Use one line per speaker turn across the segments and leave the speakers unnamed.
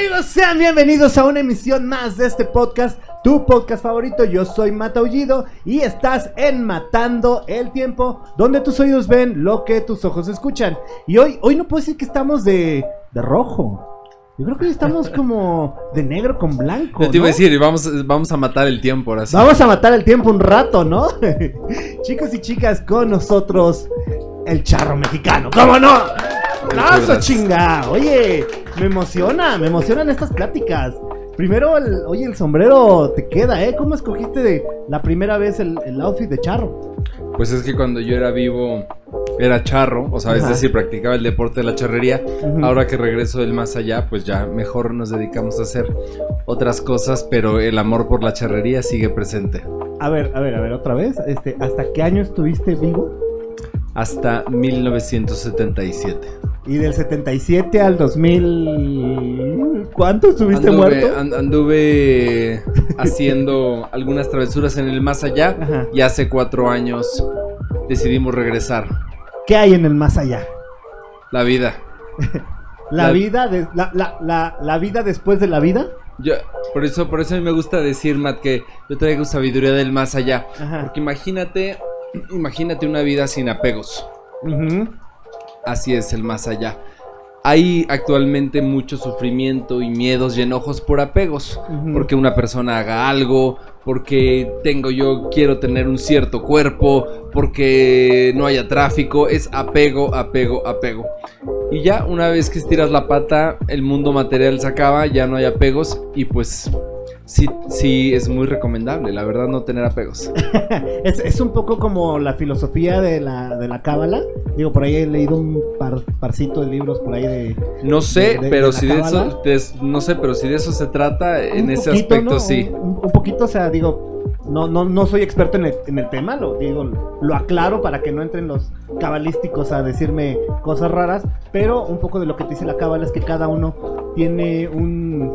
amigos? Sean bienvenidos a una emisión más de este podcast, tu podcast favorito. Yo soy Mataullido y estás en Matando el Tiempo, donde tus oídos ven lo que tus ojos escuchan. Y hoy, hoy no puedo decir que estamos de, de rojo. Yo creo que hoy estamos como de negro con blanco.
Yo te iba a decir, vamos, vamos a matar el tiempo ahora sí.
Vamos a matar el tiempo un rato, ¿no? Chicos y chicas, con nosotros el charro mexicano. ¿Cómo no? ¡Aplauso,
gracias.
chinga! Oye, me emociona, me emocionan estas pláticas. Primero, el, oye, el sombrero te queda, ¿eh? ¿Cómo escogiste de la primera vez el, el outfit de charro?
Pues es que cuando yo era vivo era charro, o sea, es decir, practicaba el deporte de la charrería. Ahora que regreso del más allá, pues ya mejor nos dedicamos a hacer otras cosas, pero el amor por la charrería sigue presente.
A ver, a ver, a ver, otra vez. Este, ¿Hasta qué año estuviste vivo?
Hasta 1977.
Y del 77 al 2000... ¿Cuánto estuviste
Anduve,
muerto?
an- anduve haciendo algunas travesuras en el más allá
Ajá.
y hace cuatro años decidimos regresar.
¿Qué hay en el más allá?
La vida.
La,
La-
vida de, la, la, la, la vida después de la vida.
Yo, por eso, por eso a mí me gusta decir, Matt, que yo traigo sabiduría del más allá.
Ajá.
Porque imagínate, imagínate una vida sin apegos.
Ujú.
Así es el más allá. Hay actualmente mucho sufrimiento y miedos y enojos por apegos. Porque una persona haga algo, porque tengo yo, quiero tener un cierto cuerpo, porque no haya tráfico. Es apego, apego, apego. Y ya una vez que estiras la pata, el mundo material se acaba, ya no hay apegos y pues sí, sí es muy recomendable, la verdad, no tener apegos.
es, es un poco como la filosofía de la, de la cábala. Digo, por ahí he leído un par, parcito de libros por ahí de...
No sé,
¿De- de-
pero si de eso, no sé, pero si de eso se trata, en ese aspecto
¿no?
sí.
Un, un poquito, o sea, digo, no, no, no soy experto en el, en el tema, lo digo, lo aclaro para que no entren los cabalísticos a decirme cosas raras, pero un poco de lo que te dice la cábala es que cada uno tiene un,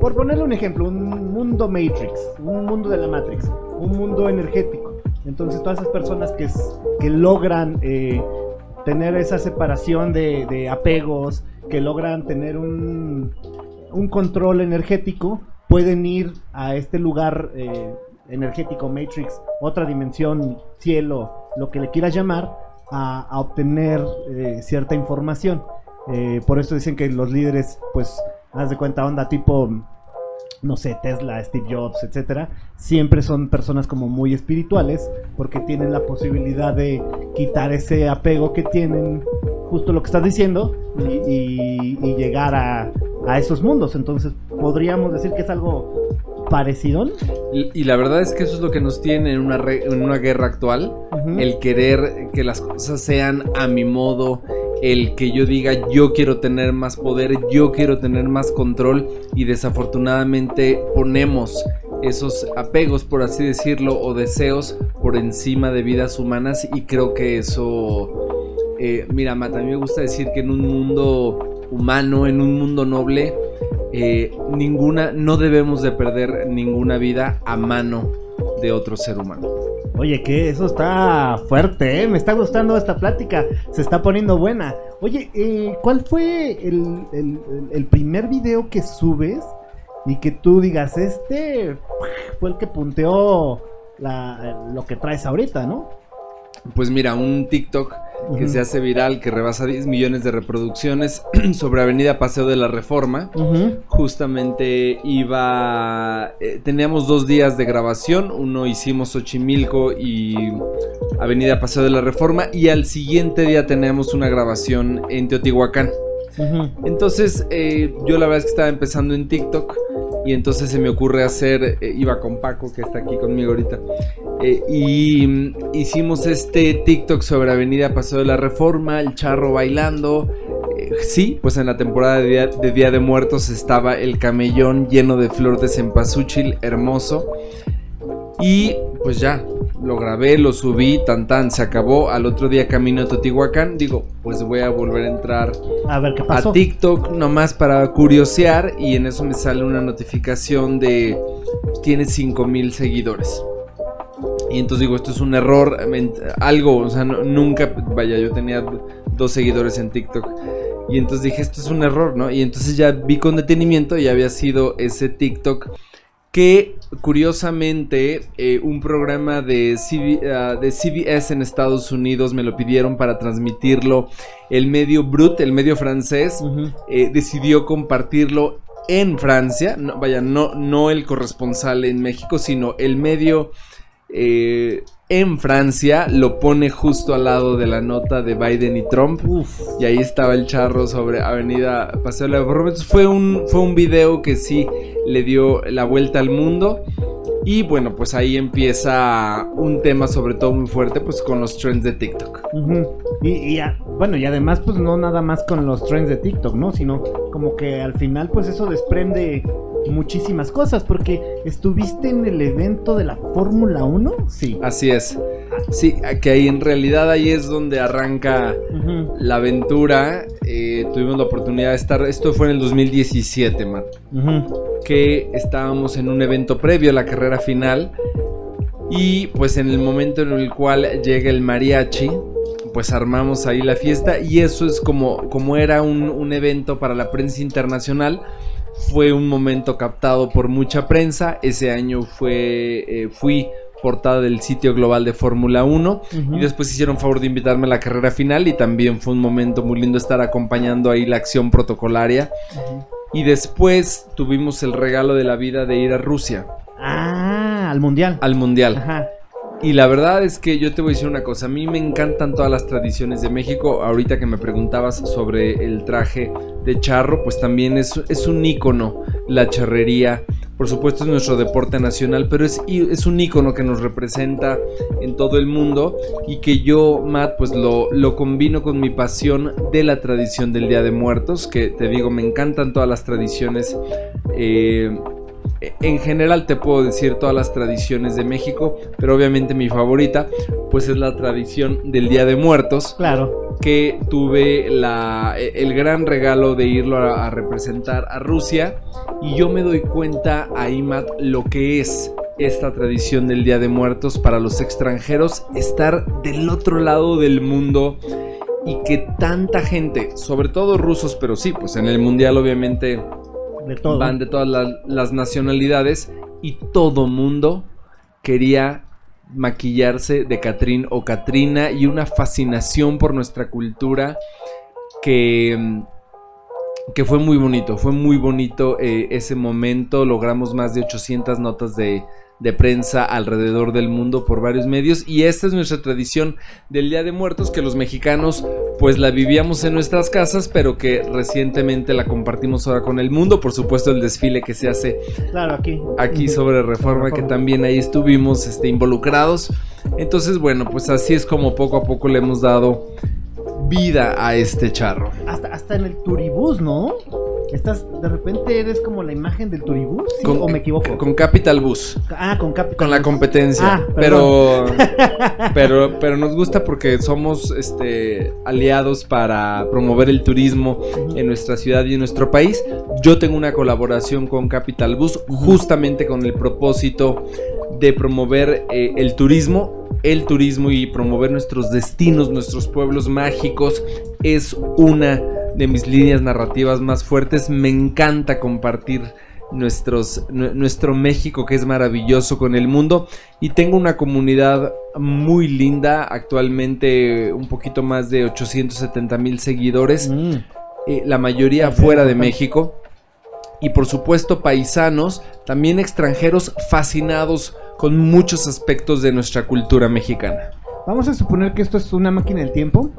por ponerle un ejemplo, un mundo Matrix, un mundo de la Matrix, un mundo energético. Entonces todas esas personas que, que logran eh, tener esa separación de, apegos, que logran tener un, un control energético, pueden ir a este lugar eh, energético, Matrix, otra dimensión, cielo, lo que le quieras llamar, a, obtener eh, cierta información. Por eso dicen que los líderes, pues, haz de cuenta, onda tipo, no sé, Tesla, Steve Jobs, etcétera, siempre son personas como muy espirituales, porque tienen la posibilidad de quitar ese apego que tienen, justo lo que estás diciendo, y, y- y llegar a, a esos mundos. Entonces, podríamos decir que es algo parecido.
Y, y la verdad es que eso es lo que nos tiene en una, re- en una guerra actual, el querer que las cosas sean a mi modo, el que yo diga yo quiero tener más poder, yo quiero tener más control y desafortunadamente ponemos esos apegos, por así decirlo, o deseos por encima de vidas humanas y creo que eso, eh, mira, Mata, a mí me gusta decir que en un mundo humano, en un mundo noble, eh, ninguna, no debemos de perder ninguna vida a mano de otro ser humano.
Oye, que eso está fuerte, ¿eh? Me está gustando esta plática. Se está poniendo buena. Oye, eh, ¿cuál fue el, primer video que subes y que tú digas, este fue el que punteó la- lo que traes ahorita, ¿no?
Pues mira, un TikTok que se hace viral, que rebasa 10 millones de reproducciones sobre Avenida Paseo de la Reforma. Justamente iba... eh, teníamos dos días de grabación, uno hicimos Xochimilco y Avenida Paseo de la Reforma y al siguiente día teníamos una grabación en Teotihuacán. Entonces, eh, yo la verdad es que estaba empezando en TikTok y entonces se me ocurre hacer, eh, iba con Paco que está aquí conmigo ahorita, eh, y mm, hicimos este TikTok sobre Avenida Paseo de la Reforma, el charro bailando. Eh, sí, pues en la temporada de Día, de Día de Muertos estaba el camellón lleno de flor de cempasúchil, hermoso. Y pues ya, lo grabé, lo subí, tan tan, se acabó. Al otro día camino a Teotihuacán, digo, pues voy a volver a entrar
A ver qué pasó.
a TikTok nomás para curiosear y en eso me sale una notificación de tiene 5000 seguidores. Y entonces digo, esto es un error, algo, o sea, no- nunca, vaya, yo tenía dos seguidores en TikTok. Y entonces dije, esto es un error, ¿no? Y entonces ya vi con detenimiento y había sido ese TikTok que curiosamente eh, un programa de, ah, de, CBS en Estados Unidos me lo pidieron para transmitirlo. El medio Brut, el medio francés, eh, decidió compartirlo en Francia. No, vaya, no, no el corresponsal en México, sino el medio eh, en Francia lo pone justo al lado de la nota de Biden y Trump. Y ahí estaba el charro sobre Avenida Paseo de fue un, fue un video que sí le dio la vuelta al mundo. Y bueno, pues ahí empieza un tema sobre todo muy fuerte, pues con los trends de TikTok.
y, bueno, y además pues no nada más con los trends de TikTok, ¿no? Sino como que al final pues eso desprende muchísimas cosas, porque estuviste en el evento de la Fórmula 1,
sí. Así es. Sí, que ahí en realidad ahí es donde arranca la aventura. Eh, tuvimos la oportunidad de estar, esto fue en el 2017, Matt, que estábamos en un evento previo a la carrera final y pues en el momento en el cual llega el mariachi, pues armamos ahí la fiesta y eso es como, como era un, un evento para la prensa internacional fue un momento captado por mucha prensa. Ese año fue, eh, fui portada del sitio global de Fórmula 1 y después hicieron favor de invitarme a la carrera final y también fue un momento muy lindo estar acompañando ahí la acción protocolaria. Y después tuvimos el regalo de la vida de ir a Rusia.
Ah, al mundial.
Al mundial. Ajá. Y la verdad es que yo te voy a decir una cosa, a mí me encantan todas las tradiciones de México. Ahorita que me preguntabas sobre el traje de charro, pues también es, es un ícono la charrería. Por supuesto es nuestro deporte nacional, pero es, es un ícono que nos representa en todo el mundo y que yo, Matt, pues lo, lo combino con mi pasión de la tradición del Día de Muertos, que te digo, me encantan todas las tradiciones. Eh, en general te puedo decir todas las tradiciones de México, pero obviamente mi favorita pues es la tradición del Día de Muertos.
Claro.
Que tuve la, el gran regalo de irlo a, representar a Rusia y yo me doy cuenta ahí, Matt, lo que es esta tradición del Día de Muertos para los extranjeros, estar del otro lado del mundo y que tanta gente, sobre todo rusos, pero sí, pues en el mundial obviamente Van de todas las, nacionalidades y todo mundo quería maquillarse de Catrín o Catrina y una fascinación por nuestra cultura que, que fue muy bonito, fue muy bonito eh, ese momento, logramos más de 800 notas de, de prensa alrededor del mundo por varios medios. Y esta es nuestra tradición del Día de Muertos que los mexicanos pues la vivíamos en nuestras casas pero que recientemente la compartimos ahora con el mundo. Por supuesto el desfile que se hace
claro aquí.
aquí sobre Reforma, que también ahí estuvimos este, involucrados. Entonces bueno pues así es como poco a poco le hemos dado vida a este charro.
Hasta, hasta en el turibús no Estás, de repente eres como la imagen del Turibus, ¿o me equivoco?
Con Capital Bus.
Ah, con Capital
Con la competencia. Ah, pero, pero, pero nos gusta porque somos este, aliados para promover el turismo en nuestra ciudad y en nuestro país. Yo tengo una colaboración con Capital Bus justamente con el propósito de promover eh, el turismo el turismo y promover nuestros destinos, nuestros pueblos mágicos, es una de mis líneas narrativas más fuertes. Me encanta compartir nuestros, nuestro México que es maravilloso con el mundo y tengo una comunidad muy linda, actualmente un poquito más de 870 mil seguidores, mm. eh, la mayoría fuera de México y por supuesto paisanos, también extranjeros fascinados con muchos aspectos de nuestra cultura mexicana.
Vamos a suponer que esto es una máquina del tiempo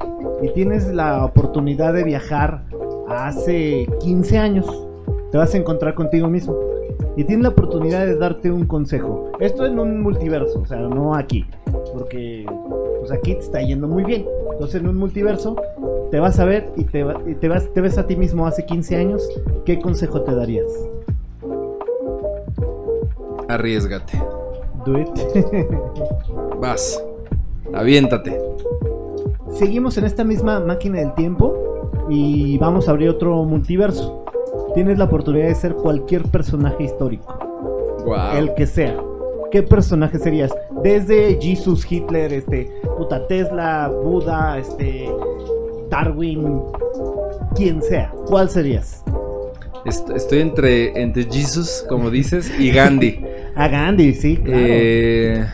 y tienes la oportunidad de viajar a hace 15 años. Te vas a encontrar contigo mismo y tienes la oportunidad de darte un consejo. Esto en un multiverso, o sea, no aquí, porque pues aquí te está yendo muy bien. Entonces en un multiverso te vas a ver y te, te, vas, te ves a ti mismo hace 15 años. ¿Qué consejo te darías?
Arriesgate.
Do it.
Vas. Aviéntate.
Seguimos en esta misma máquina del tiempo y vamos a abrir otro multiverso. Tienes la oportunidad de ser cualquier personaje histórico. El que sea. ¿Qué personaje serías? Desde Jesus, Hitler, este, puta Tesla, Buda, este, Darwin, quien sea, ¿cuál serías?
Est- estoy entre, entre Jesus, como dices, y Gandhi.
A Gandhi, sí, claro.
Eh,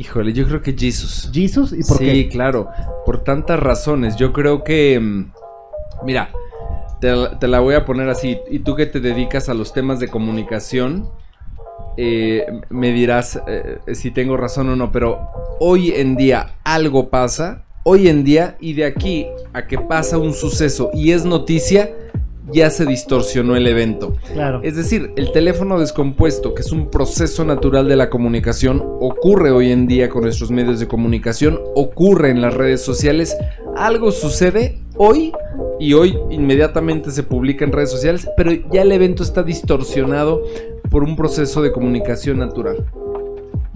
híjole, yo creo que Jesus.
Jesus, ¿y por
sí,
qué?
claro, por tantas razones. Yo creo que, mm, mira, te, la- te la voy a poner así. Y tú que te dedicas a los temas de comunicación, eh, me dirás eh, si tengo razón o no, pero hoy en día algo pasa, hoy en día, y de aquí a que pasa un suceso y es noticia, ya se distorsionó el evento.
Claro.
Es decir, el teléfono descompuesto, que es un proceso natural de la comunicación, ocurre hoy en día con nuestros medios de comunicación, ocurre en las redes sociales. Algo sucede hoy y hoy inmediatamente se publica en redes sociales, pero ya el evento está distorsionado por un proceso de comunicación natural.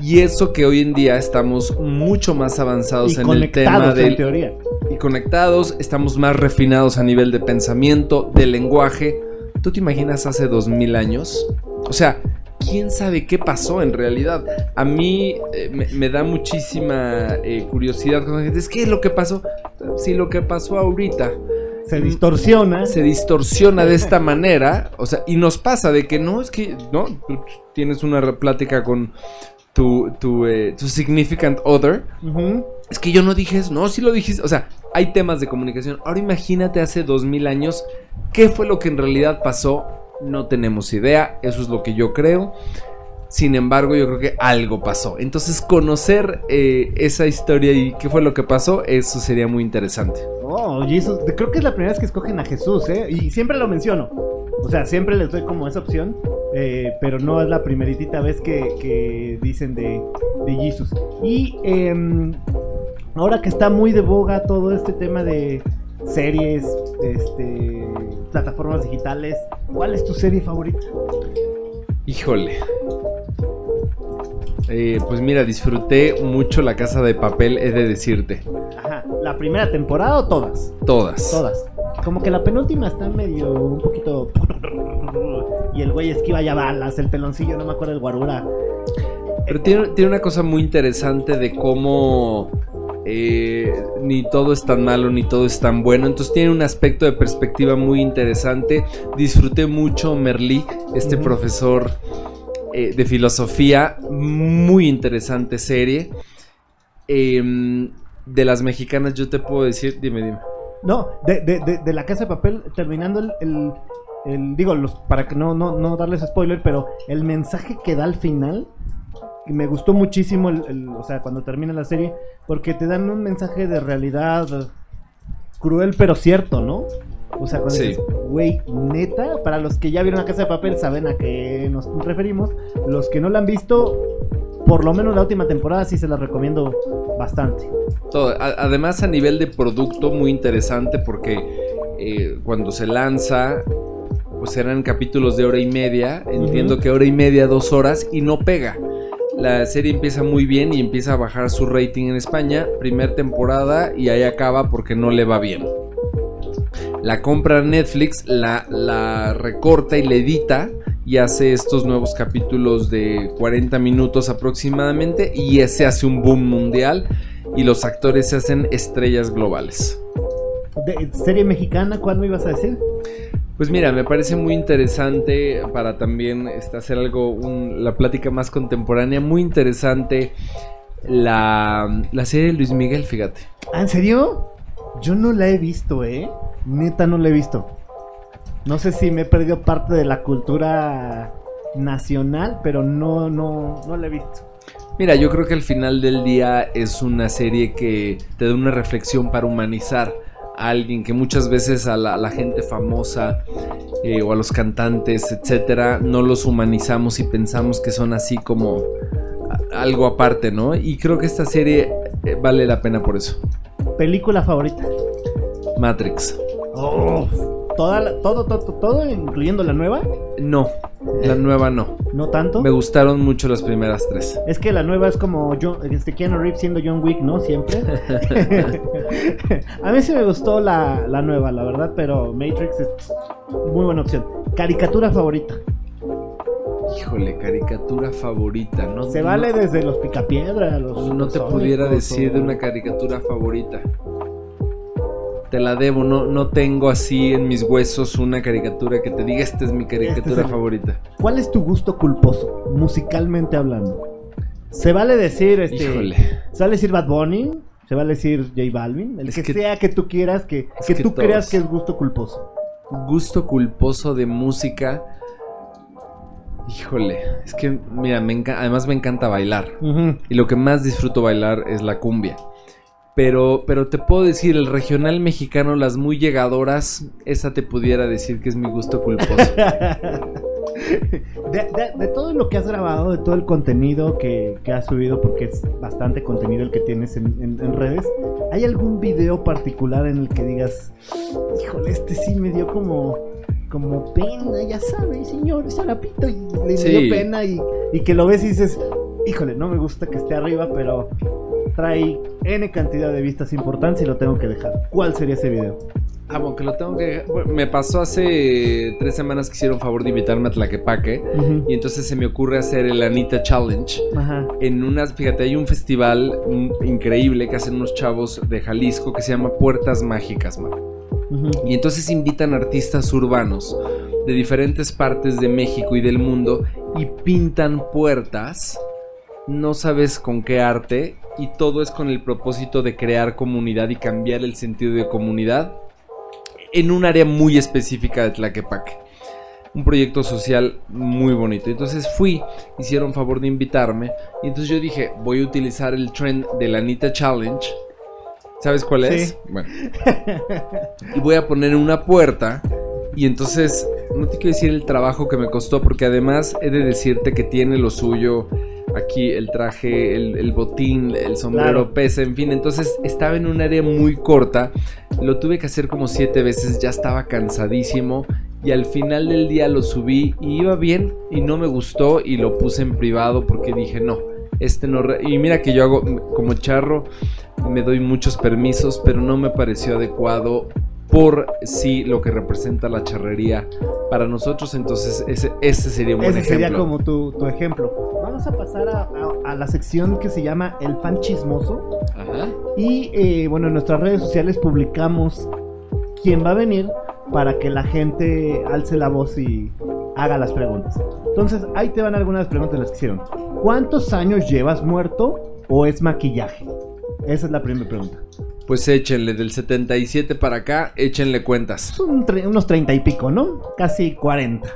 Y eso que hoy en día estamos mucho más avanzados
y
en el tema del,
teoría.
y conectados, estamos más refinados a nivel de pensamiento, de lenguaje. ¿Tú te imaginas hace dos mil años? O sea, ¿quién sabe qué pasó en realidad? A mí eh, me, me da muchísima eh, curiosidad cuando la gente dice, ¿qué es lo que pasó? Si lo que pasó ahorita
Se distorsiona.
se distorsiona de esta manera, o sea, y nos pasa de que no, es que, no, tú tienes una plática con tu, tu, eh, tu significant other, es que yo no dije eso, no, sí lo dijiste. O sea, hay temas de comunicación. Ahora imagínate hace dos mil años, ¿qué fue lo que en realidad pasó? No tenemos idea, eso es lo que yo creo. Sin embargo, yo creo que algo pasó. Entonces, conocer eh, esa historia y qué fue lo que pasó, eso sería muy interesante.
Oh, Jesus. Creo que es la primera vez que escogen a Jesús, ¿eh? Y siempre lo menciono. O sea, siempre les doy como esa opción. eh, pero no es la primeritita vez que, que dicen de, de Jesus. Y em, ahora que está muy de boga todo este tema de series, este, plataformas digitales, ¿cuál es tu serie favorita?
Híjole. Eh, pues mira, disfruté mucho La Casa de Papel, he de decirte.
Ajá, ¿la primera temporada o todas?
Todas.
Todas. Como que la penúltima está medio un poquito. Y el güey esquiva ya balas, el peloncillo, no me acuerdo el guarura.
Pero tiene, tiene una cosa muy interesante de cómo eh, ni todo es tan malo ni todo es tan bueno. Entonces tiene un aspecto de perspectiva muy interesante. Disfruté mucho Merlí, este profesor eh, de filosofía. Muy interesante serie. Em, de las mexicanas yo te puedo decir, dime, dime.
No, de, de, de, la casa de papel, terminando el. el- digo, los, para que no, no, no darles spoiler, pero el mensaje que da al final. Me gustó muchísimo, el- o sea, cuando termina la serie, porque te dan un mensaje de realidad cruel pero cierto, ¿no? O sea, cuando
Sí.
dices, güey, neta, para los que ya vieron la casa de papel saben a qué nos referimos. Los que no la han visto, por lo menos la última temporada sí se la recomiendo bastante.
Todo. Además, a nivel de producto, muy interesante porque eh, cuando se lanza, pues eran capítulos de hora y media. Entiendo
Ujú.
que hora y media, dos horas y no pega. La serie empieza muy bien y empieza a bajar su rating en España. Primer temporada y ahí acaba porque no le va bien. La compra Netflix, la, la recorta y le edita y hace estos nuevos capítulos de 40 minutos aproximadamente y ese hace un boom mundial y los actores se hacen estrellas globales.
De, ¿Serie mexicana? ¿Cuál me ibas a decir?
Pues mira, me parece muy interesante para también este, hacer algo, un- la plática más contemporánea, muy interesante la, la serie de Luis Miguel, fíjate.
¿Ah, ¿En serio? Yo no la he visto, ¿eh? Neta no la he visto. No sé si me he perdido parte de la cultura nacional, pero no, no, no la he visto.
Mira, yo creo que al final del día es una serie que te da una reflexión para humanizar a alguien que muchas veces a la, gente famosa eh, o a los cantantes, etcétera, no los humanizamos y pensamos que son así como algo aparte, ¿no? Y creo que esta serie eh, vale la pena por eso.
¿Película favorita?
Matrix.
Oh, toda la- todo, todo, todo, incluyendo la nueva.
No, la nueva no.
No tanto.
Me gustaron mucho las primeras tres.
Es que la nueva es como John, este Keanu Reeves siendo John Wick, ¿no? Siempre. a mí sí me gustó la, la nueva, la verdad, pero Matrix es muy buena opción. Caricatura favorita.
Híjole, caricatura favorita. No,
Se
no-
vale desde los picapiedra, los.
No te pudiera decir de una caricatura favorita. te la debo, no, no tengo así en mis huesos una caricatura que te diga esta es mi caricatura
Este es el-
favorita.
¿Cuál es tu gusto culposo, musicalmente hablando? Se vale decir, este,
Híjole.
se vale decir Bad Bunny, se vale decir J Balvin, el
Es
que,
que-
sea que tú quieras, que, que
que
tú
todos.
creas que es gusto culposo.
Gusto culposo de música. Híjole, es que, mira, me además me encanta bailar. Y lo que más disfruto bailar es la cumbia. Pero, pero te puedo decir, el regional mexicano, las muy llegadoras, esa te pudiera decir que es mi gusto culposo.
De, de- de todo lo que has grabado, de todo el contenido que, que has subido, porque es bastante contenido el que tienes en, en- en redes, ¿hay algún video particular en el que digas, híjole, este sí me dio como, como pena, ya sabes, señor Sarapito, y le
Sí.
dio pena y, y que lo ves y dices, híjole, no me gusta que esté arriba, pero trae N cantidad de vistas importantes y lo tengo que dejar? ¿Cuál sería ese video?
Ah, bueno, que lo tengo que... bueno, me pasó hace tres semanas que hicieron favor de invitarme a Tlaquepaque.
Ujú.
Y entonces se me ocurre hacer el Anita Challenge.
Ajá.
En unas, fíjate, hay un festival mm, increíble que hacen unos chavos de Jalisco que se llama Puertas Mágicas, man. Y entonces invitan artistas urbanos de diferentes partes de México y del mundo y pintan puertas. No sabes con qué arte y todo es con el propósito de crear comunidad y cambiar el sentido de comunidad en un área muy específica de Tlaquepaque. Un proyecto social muy bonito. Entonces fui, hicieron favor de invitarme y entonces yo dije, voy a utilizar el trend de la Anita Challenge. ¿Sabes cuál es?
Sí.
Bueno, y voy a poner una puerta. Y entonces, no te quiero decir el trabajo que me costó, porque además he de decirte que tiene lo suyo. Aquí el traje, el, el botín, el sombrero
Claro.
pesa, en fin. Entonces estaba en un área muy corta. Lo tuve que hacer como siete veces, ya estaba cansadísimo. Y al final del día lo subí y iba bien y no me gustó y lo puse en privado porque dije no, este no... re-". Y mira que yo hago como charro, me doy muchos permisos, pero no me pareció adecuado por sí lo que representa la charrería para nosotros. Entonces ese, ese sería un buen
Ese
ejemplo.
sería como tu, tu ejemplo. Vamos a pasar a, a- a la sección que se llama El fan chismoso.
Ajá.
Y eh, bueno, en nuestras redes sociales publicamos quién va a venir para que la gente alce la voz y haga las preguntas. Entonces, ahí te van algunas preguntas las que hicieron. ¿Cuántos años llevas muerto o es maquillaje? Esa es la primera pregunta.
Pues échenle del 77 para acá, échenle cuentas.
Son unos 30 y pico, ¿no? Casi 40.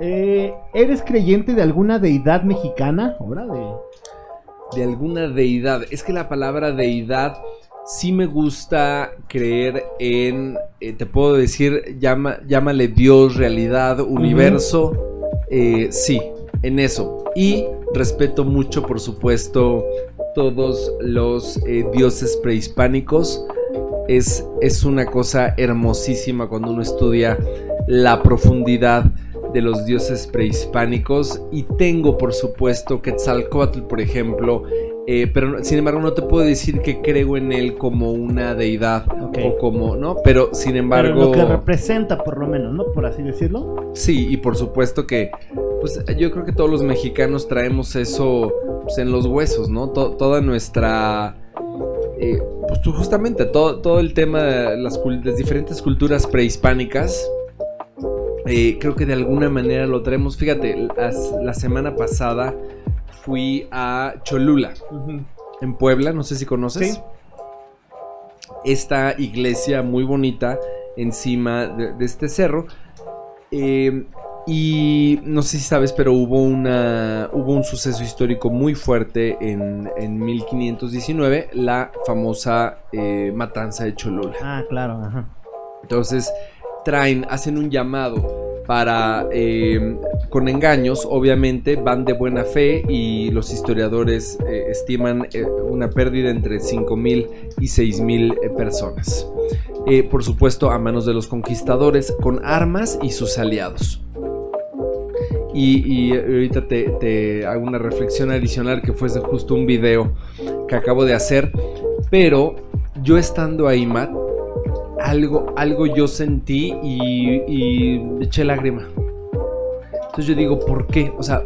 Eh, ¿Eres creyente de alguna deidad mexicana? Ahora de...
de alguna deidad. Es que la palabra deidad sí me gusta creer en, eh, te puedo decir, llama, llámale Dios, realidad, universo. eh, sí, en eso. Y respeto mucho, por supuesto, todos los eh, dioses prehispánicos. Es, es una cosa hermosísima cuando uno estudia la profundidad de los dioses prehispánicos y tengo por supuesto Quetzalcoatl por ejemplo eh, pero sin embargo no te puedo decir que creo en él como una deidad o como no pero sin
Pero
embargo
lo que representa, por lo menos, ¿no? Por así decirlo.
sí y por supuesto que pues yo creo que todos los mexicanos traemos eso pues, en los huesos no To- toda nuestra eh, pues justamente todo, todo el tema de las, diferentes culturas prehispánicas eh, creo que de alguna manera lo traemos. Fíjate, las- la semana pasada fui a Cholula, en Puebla, no sé si conoces.
Sí.
Esta iglesia muy bonita encima de, de este cerro. Eh, y no sé si sabes, pero hubo, una, hubo un suceso histórico muy fuerte en, en 1519, la famosa eh, matanza de Cholula.
Ah, claro, ajá.
Entonces traen, hacen un llamado para, eh, con engaños, obviamente, van de buena fe y los historiadores eh, estiman una pérdida entre 5.000 y 6.000 eh, personas. Por supuesto, a manos de los conquistadores, con armas y sus aliados. Y, y ahorita te, te hago una reflexión adicional que fue justo un video que acabo de hacer. Pero yo estando ahí, Matt, algo, algo yo sentí y, y eché lágrima. Entonces yo digo, ¿por qué? O sea,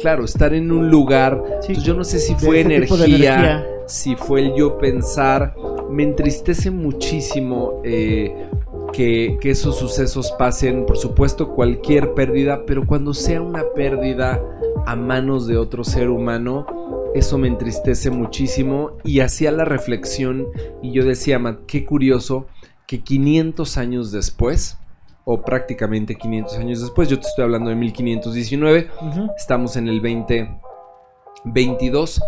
claro, estar en un lugar.
Sí.
entonces yo no sé si fue energía,
energía.
si fue el yo pensar me entristece muchísimo eh, que, que esos sucesos pasen, por supuesto, cualquier pérdida, pero cuando sea una pérdida a manos de otro ser humano, eso me entristece muchísimo y hacía la reflexión y yo decía, Matt, qué curioso que 500 años después, o prácticamente 500 años después, yo te estoy hablando de 1519,
Ujú.
estamos en el 2022,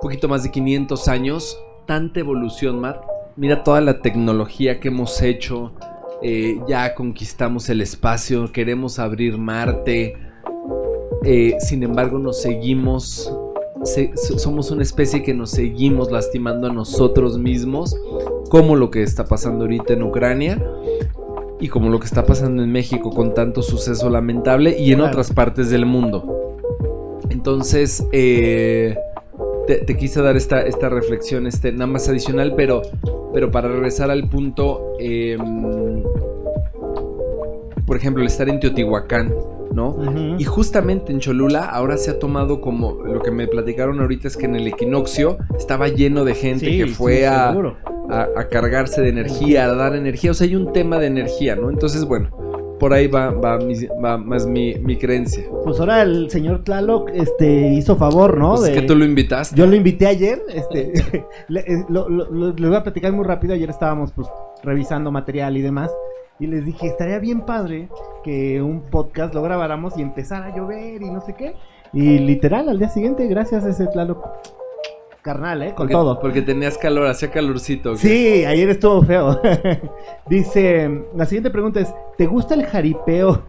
poquito más de 500 años, tanta evolución, Matt. Mira toda la tecnología que hemos hecho, eh, ya conquistamos el espacio, queremos abrir Marte, eh, sin embargo nos seguimos, se- so- somos una especie que nos seguimos lastimando a nosotros mismos, como lo que está pasando ahorita en Ucrania y como lo que está pasando en México con tanto suceso lamentable y en otras partes del mundo. Entonces, eh, te, te quise dar esta, esta reflexión, este, nada más adicional, pero, pero para regresar al punto, eh, por ejemplo, el estar en Teotihuacán, ¿no? Y justamente en Cholula ahora se ha tomado como lo que me platicaron ahorita es que en el equinoccio estaba lleno de gente
Sí,
que
sí,
fue a, a, a cargarse de energía, a dar energía. O sea, hay un tema de energía, ¿no? Entonces, bueno, por ahí va, va, mi- va más mi, mi creencia.
Pues ahora el señor Tlaloc este, hizo favor, ¿no?
Pues es
De-
que tú lo invitaste.
Yo lo invité ayer, este, le, eh, lo, lo- lo- les voy a platicar muy rápido, ayer estábamos pues revisando material y demás, y les dije, estaría bien padre que un podcast lo grabáramos y empezara a llover y no sé qué, y literal al día siguiente, gracias a ese Tlaloc, carnal, ¿eh? Con
porque,
todo.
Porque tenías calor, hacía calorcito.
Sí, ayer estuvo feo. Dice, la siguiente pregunta es, ¿te gusta el jaripeo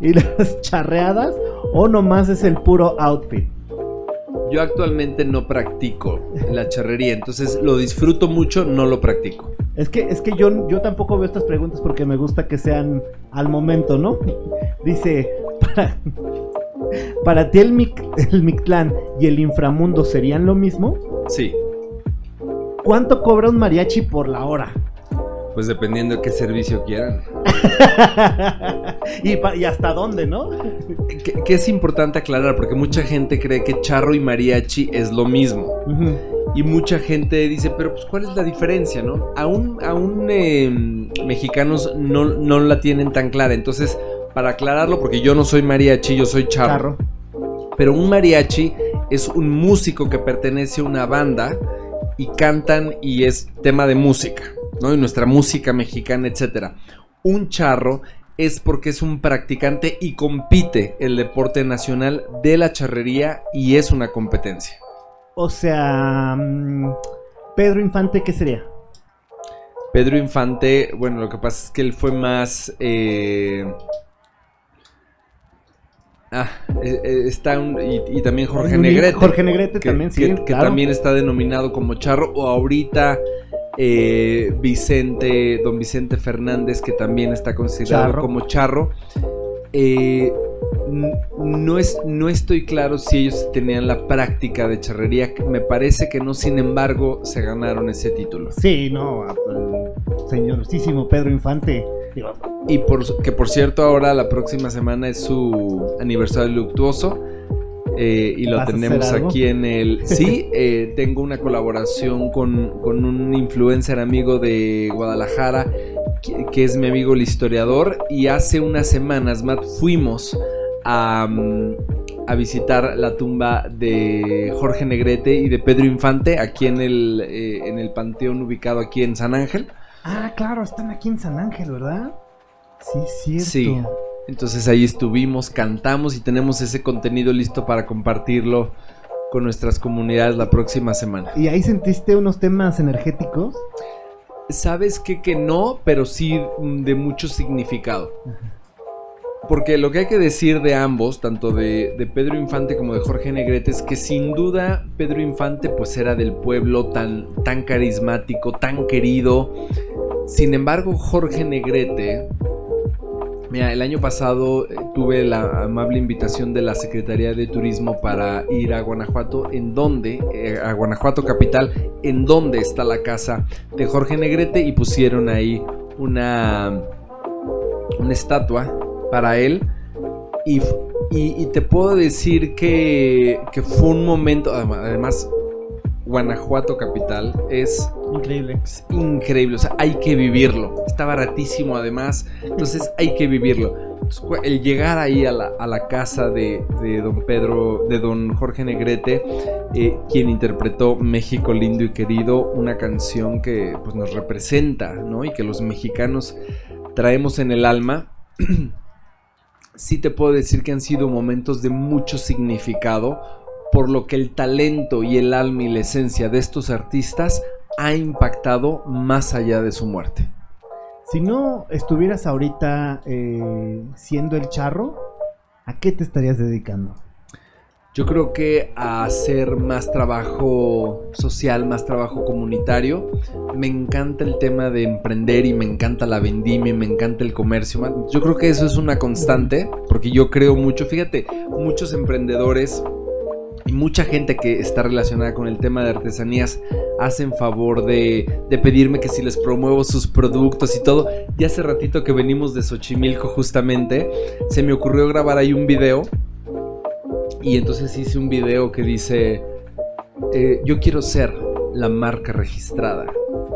y las charreadas o nomás es el puro outfit?
Yo actualmente no practico la charrería, entonces lo disfruto mucho, no lo practico.
Es que, es que yo, yo tampoco veo estas preguntas porque me gusta que sean al momento, ¿no? Dice, para, para ti el, Mic- el Mictlán y el inframundo serían lo mismo.
Sí,
¿Cuánto cobra un mariachi por la hora?
pues dependiendo de qué servicio quieran.
y, hasta dónde, ¿no?
Que, que es importante aclarar, porque mucha gente cree que charro y mariachi es lo mismo. Y mucha gente dice, pero pues ¿cuál es la diferencia, no? Aún, aún eh, mexicanos no, no la tienen tan clara. Entonces, para aclararlo, porque yo no soy mariachi, yo soy charro.
Charro.
Pero un mariachi es un músico que pertenece a una banda y cantan y es tema de música, ¿no? Y nuestra música mexicana, etcétera. Un charro es porque es un practicante y compite el deporte nacional de la charrería y es una competencia.
O sea, mm, Pedro Infante, ¿qué sería?
Pedro Infante, bueno, lo que pasa es que él fue más... eh, Ah, eh, eh, está un- y, y también Jorge Negrete.
Jorge Negrete
que,
también, sí.
que- también está denominado como charro. O ahorita eh, Vicente, don Vicente Fernández, que también está considerado
Charro.
como charro. Eh, no, es, no estoy claro si ellos tenían la práctica de charrería. Me parece que no, sin embargo, se ganaron ese título.
Sí, no, señorcísimo Pedro Infante.
Y por, que por cierto, ahora la próxima semana es su aniversario luctuoso. eh, y lo
¿Vas a
tenemos aquí en el... Sí, eh, tengo una colaboración con, con un influencer amigo de Guadalajara, que, que es mi amigo el historiador. Y hace unas semanas, Matt, fuimos a, mm, a visitar la tumba de Jorge Negrete y de Pedro Infante aquí en el, eh, en el panteón ubicado aquí en San Ángel.
Ah, claro, están aquí en San Ángel, ¿verdad? Sí, cierto.
Sí. Entonces ahí estuvimos, cantamos y tenemos ese contenido listo para compartirlo con nuestras comunidades la próxima semana.
¿Y ahí sentiste unos temas energéticos?
Sabes que que no, pero sí de mucho significado. Porque lo que hay que decir de ambos, tanto de, de Pedro Infante como de Jorge Negrete, es que sin duda Pedro Infante pues era del pueblo tan, tan carismático, tan querido. Sin embargo, Jorge Negrete, mira, el año pasado eh, tuve la amable invitación de la Secretaría de Turismo para ir a Guanajuato, en donde, eh, a Guanajuato capital, en donde está la casa de Jorge Negrete y pusieron ahí una, una estatua para él. Y, y- y te puedo decir que, que fue un momento, adem- además, Guanajuato capital es
Increíble.
Es increíble, o sea, hay que vivirlo. Está baratísimo además, entonces hay que vivirlo. El llegar ahí a la, casa de, de don Pedro, de don Jorge Negrete, eh, quien interpretó México lindo y querido, una canción que pues, nos representa, ¿no? Y que los mexicanos traemos en el alma. sí te puedo decir que han sido momentos de mucho significado, por lo que el talento y el alma y la esencia de estos artistas ha impactado más allá de su muerte.
Si no estuvieras ahorita eh, siendo el charro, ¿a qué te estarías dedicando?
Yo creo que a hacer más trabajo social, más trabajo comunitario. Me encanta el tema de emprender y me encanta la vendimia, y me encanta el comercio. Yo creo que eso es una constante, porque yo creo mucho, fíjate, muchos emprendedores mucha gente que está relacionada con el tema de artesanías hacen favor de, de pedirme que si les promuevo sus productos y todo. Y hace ratito que venimos de Xochimilco justamente, se me ocurrió grabar ahí un video y entonces hice un video que dice, eh, yo quiero ser la marca registrada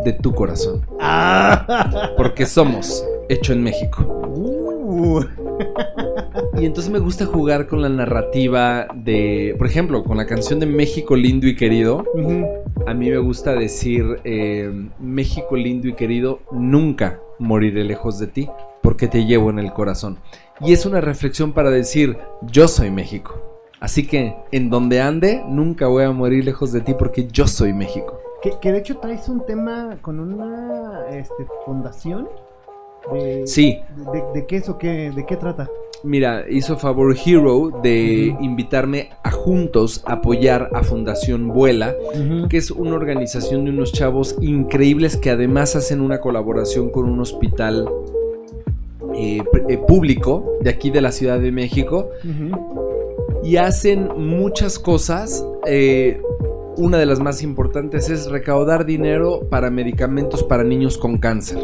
de tu corazón.
¡Ah!
Porque somos hecho en México.
Uh.
Y entonces me gusta jugar con la narrativa de, por ejemplo, con la canción de México lindo y querido. A mí me gusta decir, eh, México lindo y querido, nunca moriré lejos de ti porque te llevo en el corazón. Y es una reflexión para decir, yo soy México. Así que en donde ande, nunca voy a morir lejos de ti porque yo soy México.
Que, que de hecho traes un tema con una este, fundación. De,
Sí.
De, de qué es o qué? ¿De qué trata?
Mira, hizo favor Hero de invitarme a juntos apoyar a Fundación Vuela, que es una organización de unos chavos increíbles que además hacen una colaboración con un hospital eh, eh, público de aquí de la Ciudad de México y hacen muchas cosas. eh, una de las más importantes es recaudar dinero para medicamentos para niños con cáncer.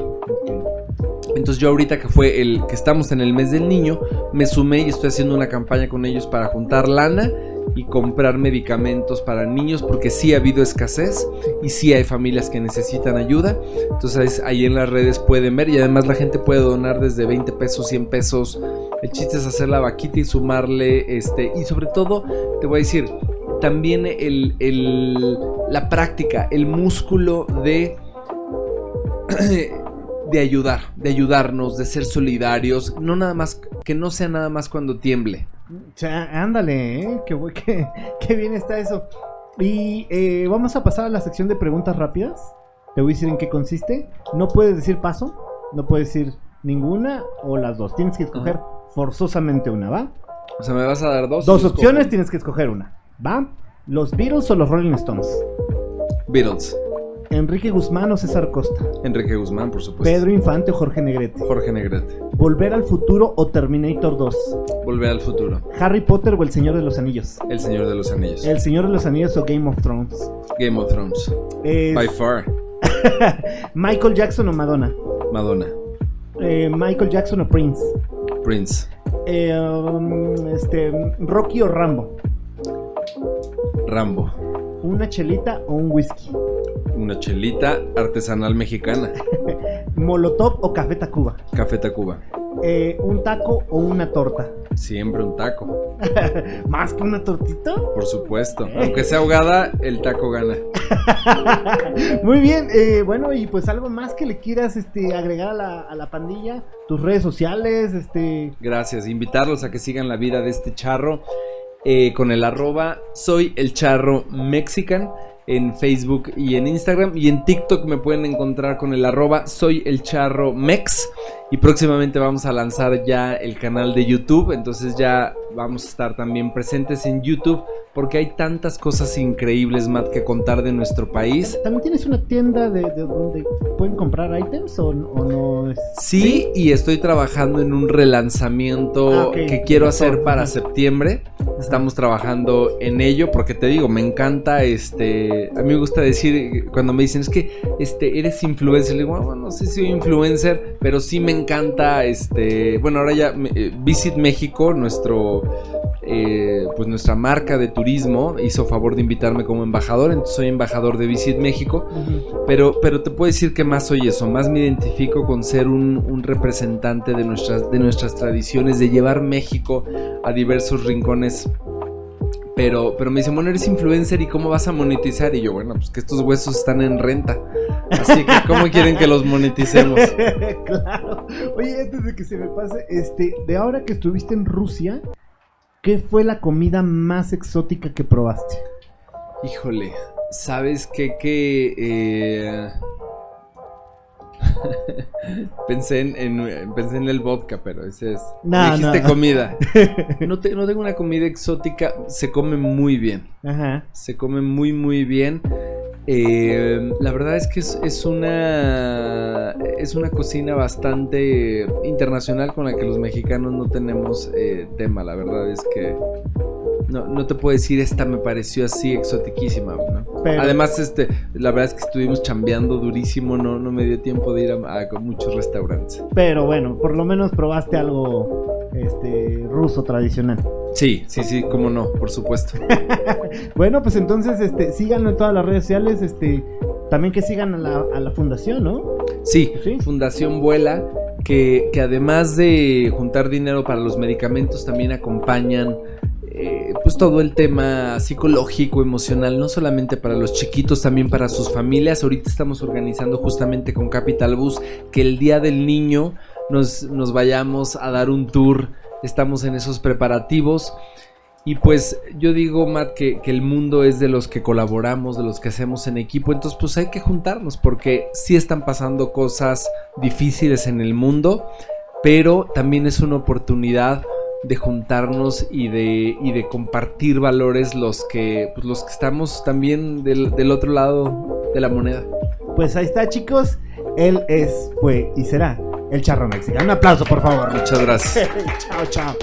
Entonces yo ahorita que fue el que estamos en el mes del niño, me sumé y estoy haciendo una campaña con ellos para juntar lana y comprar medicamentos para niños porque sí ha habido escasez y sí hay familias que necesitan ayuda. Entonces ahí en las redes pueden ver y además la gente puede donar desde 20 pesos, 100 pesos. El chiste es hacer la vaquita y sumarle este y sobre todo te voy a decir también el, el- la práctica, el músculo de de ayudar, de ayudarnos, de ser solidarios, no nada más que no sea nada más cuando tiemble.
Sea, ándale, ¿eh? Qué, qué- qué bien está eso. Y eh, vamos a pasar a la sección de preguntas rápidas. Te voy a decir en qué consiste. No puedes decir paso, no puedes decir ninguna o las dos. Tienes que escoger forzosamente una, ¿va?
O sea, me vas a dar dos.
Dos opciones, tienes que escoger una, ¿va? ¿Los Beatles o los Rolling Stones?
Beatles.
Enrique Guzmán o César Costa.
Enrique Guzmán, por supuesto.
Pedro Infante o Jorge Negrete.
Jorge Negrete.
Volver al futuro o Terminator 2.
Volver al futuro.
Harry Potter o El Señor de los Anillos.
El Señor de los Anillos.
El Señor de los Anillos o Game of Thrones.
Game of Thrones.
Es
By far.
Michael Jackson o Madonna.
Madonna.
Eh, Michael Jackson o Prince.
Prince.
Eh, um, este, Rocky o Rambo.
Rambo.
Una chelita o un whisky.
Una chelita artesanal mexicana.
Molotov o Café Tacuba.
Café Tacuba.
Eh, un taco o una torta.
Siempre un taco.
Más que una tortita.
Por supuesto. Aunque sea ahogada, el taco gana.
Muy bien, eh, bueno, y pues algo más que le quieras este, agregar a la, a la pandilla, tus redes sociales, este,
Gracias. Invitarlos a que sigan la vida de este charro eh, con el arroba soy el charro mexican en Facebook y en Instagram. Y en TikTok me pueden encontrar con el arroba soy el charro mex y próximamente vamos a lanzar ya el canal de YouTube entonces ya vamos a estar también presentes en YouTube porque hay tantas cosas increíbles Matt que contar de nuestro país
¿también tienes una tienda de, de donde pueden comprar items o, o no? Es...
Sí, y estoy trabajando en un relanzamiento
Ah,
que quiero hacer para septiembre. Estamos trabajando en ello porque te digo, me encanta este, a mí me gusta decir cuando me dicen es que este eres influencer, le digo, "Ah, no sé si soy influencer, pero sí me encanta este, bueno, ahora ya eh, Visit México, nuestro eh, pues nuestra marca de turismo hizo favor de invitarme como embajador, entonces soy embajador de Visit México, pero, pero te puedo decir que más soy eso, más me identifico con ser un, un representante de nuestras, de nuestras tradiciones, de llevar México a diversos rincones pero, pero me dice, bueno, eres influencer y cómo vas a monetizar. Y yo, bueno, pues que estos huesos están en renta. Así que, ¿cómo quieren que los moneticemos?
claro. Oye, antes de que se me pase, este, de ahora que estuviste en Rusia, ¿qué fue la comida más exótica que probaste?
Híjole, ¿sabes qué? Que... Eh... pensé, en, pensé en el vodka, pero ese es.
No,
dijiste comida. No, no tengo una comida exótica. Se come muy bien.
Ajá.
Se come muy, muy bien. Eh, la verdad es que es, una es una cocina bastante internacional con la que los mexicanos no tenemos eh, tema. La verdad es que no, no te puedo decir esta me pareció así exotiquísima, ¿no? Además, este, la verdad es que estuvimos chambeando durísimo, no, no me dio tiempo de ir a, muchos restaurantes.
Pero bueno, por lo menos probaste algo este ruso tradicional.
Sí, sí, sí, cómo no, por supuesto.
bueno, pues entonces, este, síganlo en todas las redes sociales, este, también que sigan a la, a la fundación, ¿no?
Sí, sí, Fundación Vuela, que, que además de juntar dinero para los medicamentos, también acompañan eh, pues todo el tema psicológico, emocional, no solamente para los chiquitos, también para sus familias. Ahorita estamos organizando justamente con Capital Bus que el Día del Niño nos, nos vayamos a dar un tour. Estamos en esos preparativos. Y pues yo digo, Matt, que, que, el mundo es de los que colaboramos, de los que hacemos en equipo. Entonces pues hay que juntarnos porque sí están pasando cosas difíciles en el mundo, pero también es una oportunidad de juntarnos y de, y de compartir valores los que, pues, los que estamos también del, del otro lado de la moneda.
Pues ahí está, chicos. Él es, fue y será el charro mexicano. Un aplauso, por favor.
Muchas gracias.
chao, chao.